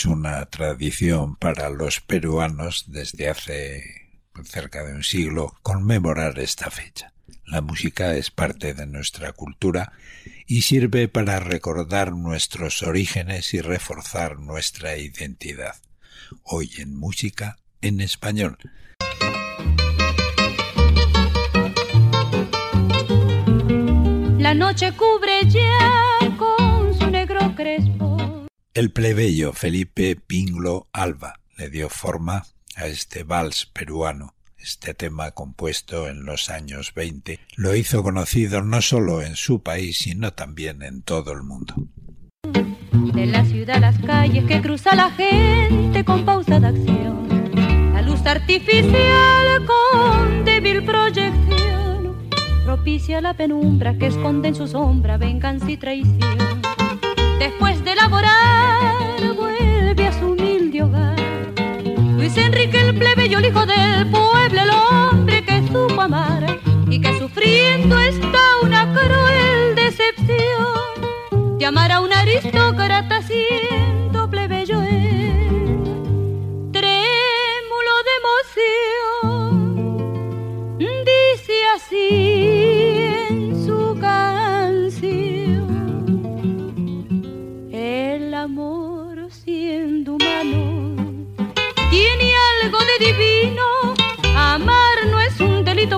Es una tradición para los peruanos desde hace cerca de un siglo conmemorar esta fecha. La música es parte de nuestra cultura y sirve para recordar nuestros orígenes y reforzar nuestra identidad. Hoy en música en español. La noche cubre ya con su negro crespo el plebeyo Felipe Pinglo Alba le dio forma a este vals peruano. Este tema compuesto en los años 20 lo hizo conocido no solo en su país, sino también en todo el mundo. De la ciudad las calles que cruza la gente con pausada acción. La luz artificial con débil proyección propicia la penumbra que esconde en su sombra venganza y traición después de laborar vuelve a su humilde hogar. Luis Enrique el plebeyo, el hijo del pueblo, el hombre que supo amar y que sufriendo está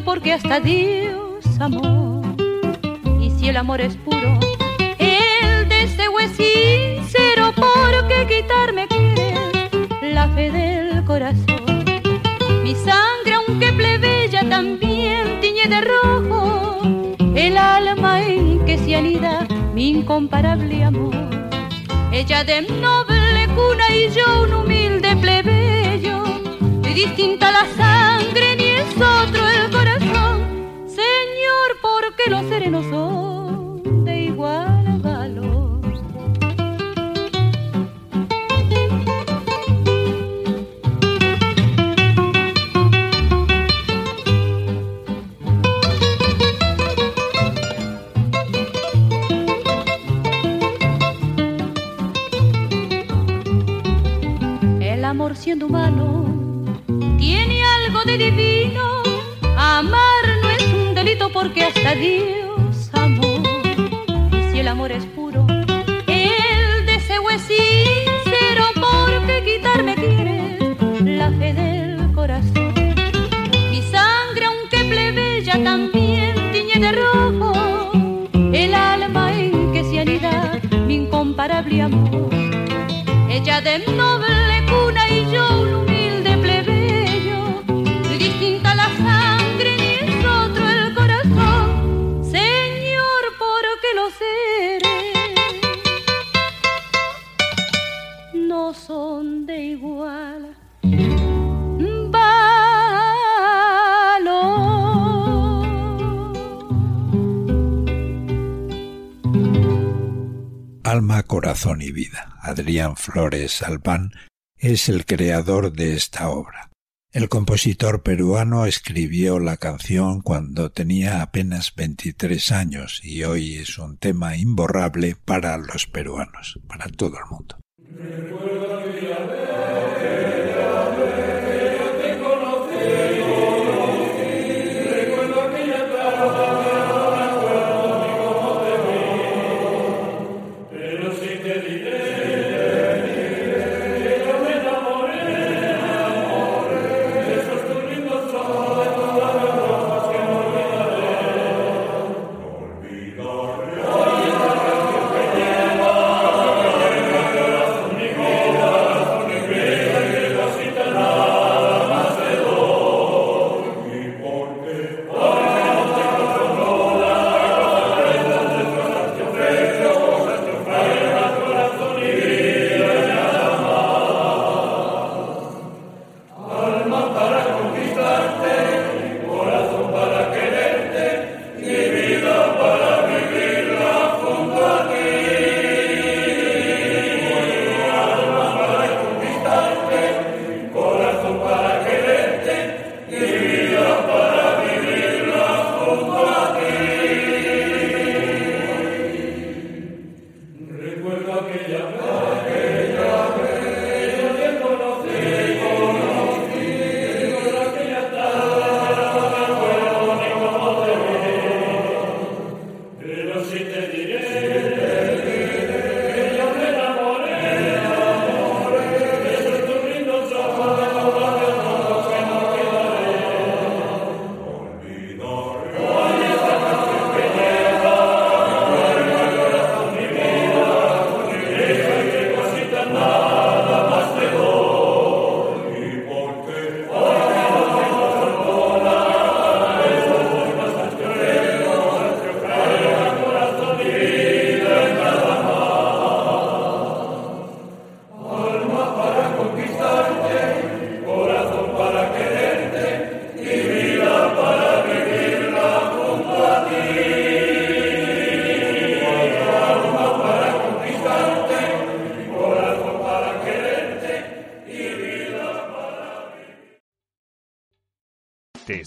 porque hasta Dios amó. Y si el amor es puro, el deseo es sincero porque quitarme quiere la fe del corazón. Mi sangre, aunque plebeya, también tiñe de rojo el alma en que se anida mi incomparable amor. Ella de noble cuna y yo un humilde plebeyo, y distinta la sangre serenos son de igual valor. siendo humano tiene algo de divino. Amar porque hasta Dios amó. Si el amor es puro, el deseo es sincero porque quitarme quiere la fe del corazón. Mi sangre, aunque plebeya, también tiñe de rojo el alma en que se anida mi incomparable amor. Ella de noble Alma, corazón y vida. Adrián Flores Albán es el creador de esta obra. El compositor peruano escribió la canción cuando tenía apenas 23 años y hoy es un tema imborrable para los peruanos, para todo el mundo.